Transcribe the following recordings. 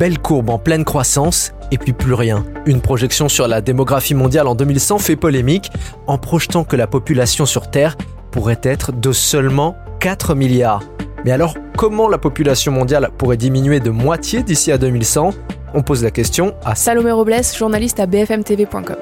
belle courbe en pleine croissance et puis plus rien. Une projection sur la démographie mondiale en 2100 fait polémique en projetant que la population sur Terre pourrait être de seulement 4 milliards. Mais alors, comment la population mondiale pourrait diminuer de moitié d'ici à 2100 On pose la question à Salomé Robles, journaliste à bfmtv.com.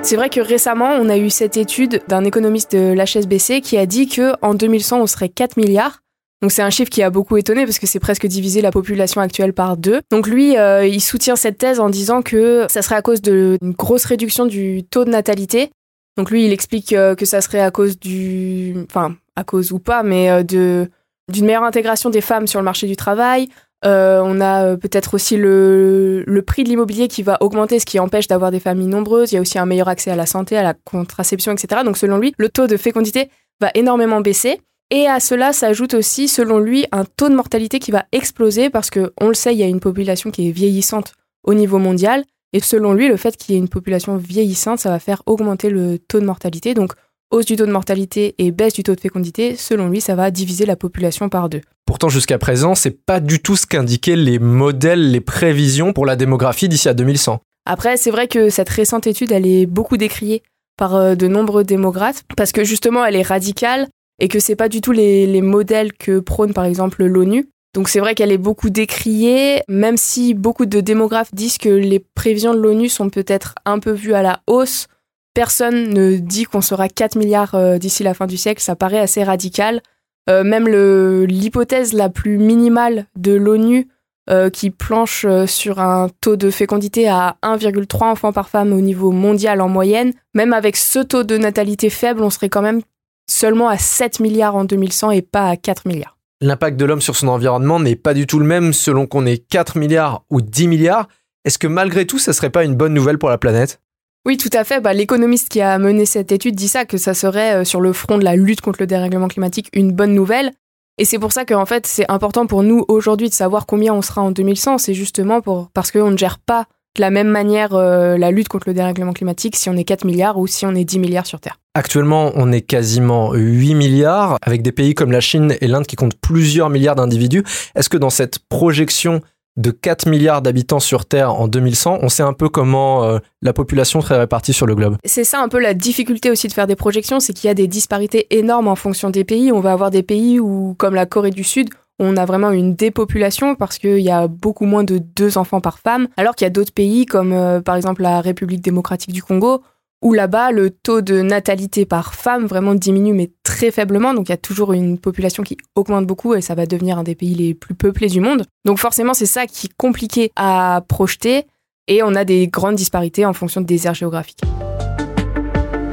C'est vrai que récemment, on a eu cette étude d'un économiste de l'HSBC qui a dit que en 2100, on serait 4 milliards. Donc c'est un chiffre qui a beaucoup étonné parce que c'est presque diviser la population actuelle par deux. Donc lui, euh, il soutient cette thèse en disant que ça serait à cause d'une grosse réduction du taux de natalité. Donc lui, il explique euh, que ça serait à cause du, enfin à cause ou pas, mais euh, de d'une meilleure intégration des femmes sur le marché du travail, on a peut-être aussi le, prix de l'immobilier qui va augmenter, ce qui empêche d'avoir des familles nombreuses. Il y a aussi un meilleur accès à la santé, à la contraception, etc. Donc selon lui, le taux de fécondité va énormément baisser. Et à cela s'ajoute aussi, selon lui, un taux de mortalité qui va exploser parce que, on le sait, il y a une population qui est vieillissante au niveau mondial. Et selon lui, le fait qu'il y ait une population vieillissante, ça va faire augmenter le taux de mortalité. Donc hausse du taux de mortalité et baisse du taux de fécondité, selon lui, ça va diviser la population par deux. Pourtant, jusqu'à présent, c'est pas du tout ce qu'indiquaient les modèles, les prévisions pour la démographie d'ici à 2100. Après, c'est vrai que cette récente étude, elle est beaucoup décriée par euh, de nombreux démographes parce que justement, elle est radicale et que c'est pas du tout les, les modèles que prône par exemple l'ONU. Donc c'est vrai qu'elle est beaucoup décriée, même si beaucoup de démographes disent que les prévisions de l'ONU sont peut-être un peu vues à la hausse personne ne dit qu'on sera 4 milliards euh, d'ici la fin du siècle, ça paraît assez radical. Euh, même l'hypothèse la plus minimale de l'ONU euh, qui planche sur un taux de fécondité à 1,3 enfants par femme au niveau mondial en moyenne, même avec ce taux de natalité faible, on serait quand même seulement à 7 milliards en 2100 et pas à 4 milliards. L'impact de l'homme sur son environnement n'est pas du tout le même selon qu'on est 4 milliards ou 10 milliards. Est-ce que malgré tout, ça serait pas une bonne nouvelle pour la planète? Oui, tout à fait. Bah, l'économiste qui a mené cette étude dit ça, que ça serait euh, sur le front de la lutte contre le dérèglement climatique une bonne nouvelle. Et c'est pour ça qu'en fait, c'est important pour nous aujourd'hui de savoir combien on sera en 2100. C'est justement pour, parce qu'on ne gère pas de la même manière euh, la lutte contre le dérèglement climatique si on est 4 milliards ou si on est 10 milliards sur Terre. Actuellement, on est quasiment 8 milliards, avec des pays comme la Chine et l'Inde qui comptent plusieurs milliards d'individus. Est-ce que dans cette projection de 4 milliards d'habitants sur Terre en 2100, on sait un peu comment euh, la population serait répartie sur le globe? C'est ça un peu la difficulté aussi de faire des projections, c'est qu'il y a des disparités énormes en fonction des pays. On va avoir des pays où, comme la Corée du Sud, on a vraiment une dépopulation parce qu'il y a beaucoup moins de deux enfants par femme, alors qu'il y a d'autres pays comme euh, par exemple la République démocratique du Congo, où là-bas, le taux de natalité par femme vraiment diminue, mais très faiblement. Donc il y a toujours une population qui augmente beaucoup et ça va devenir un des pays les plus peuplés du monde. Donc forcément, c'est ça qui est compliqué à projeter et on a des grandes disparités en fonction des aires géographiques.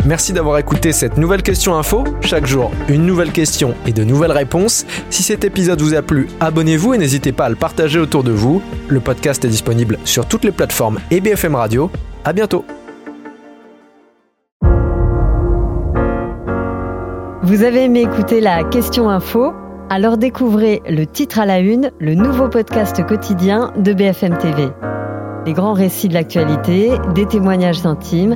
Merci d'avoir écouté cette nouvelle question info. Chaque jour, une nouvelle question et de nouvelles réponses. Si cet épisode vous a plu, abonnez-vous et n'hésitez pas à le partager autour de vous. Le podcast est disponible sur toutes les plateformes et BFM Radio. À bientôt. Vous avez aimé écouter la question info? Alors découvrez le titre à la une, le nouveau podcast quotidien de BFM TV. Les grands récits de l'actualité, des témoignages intimes,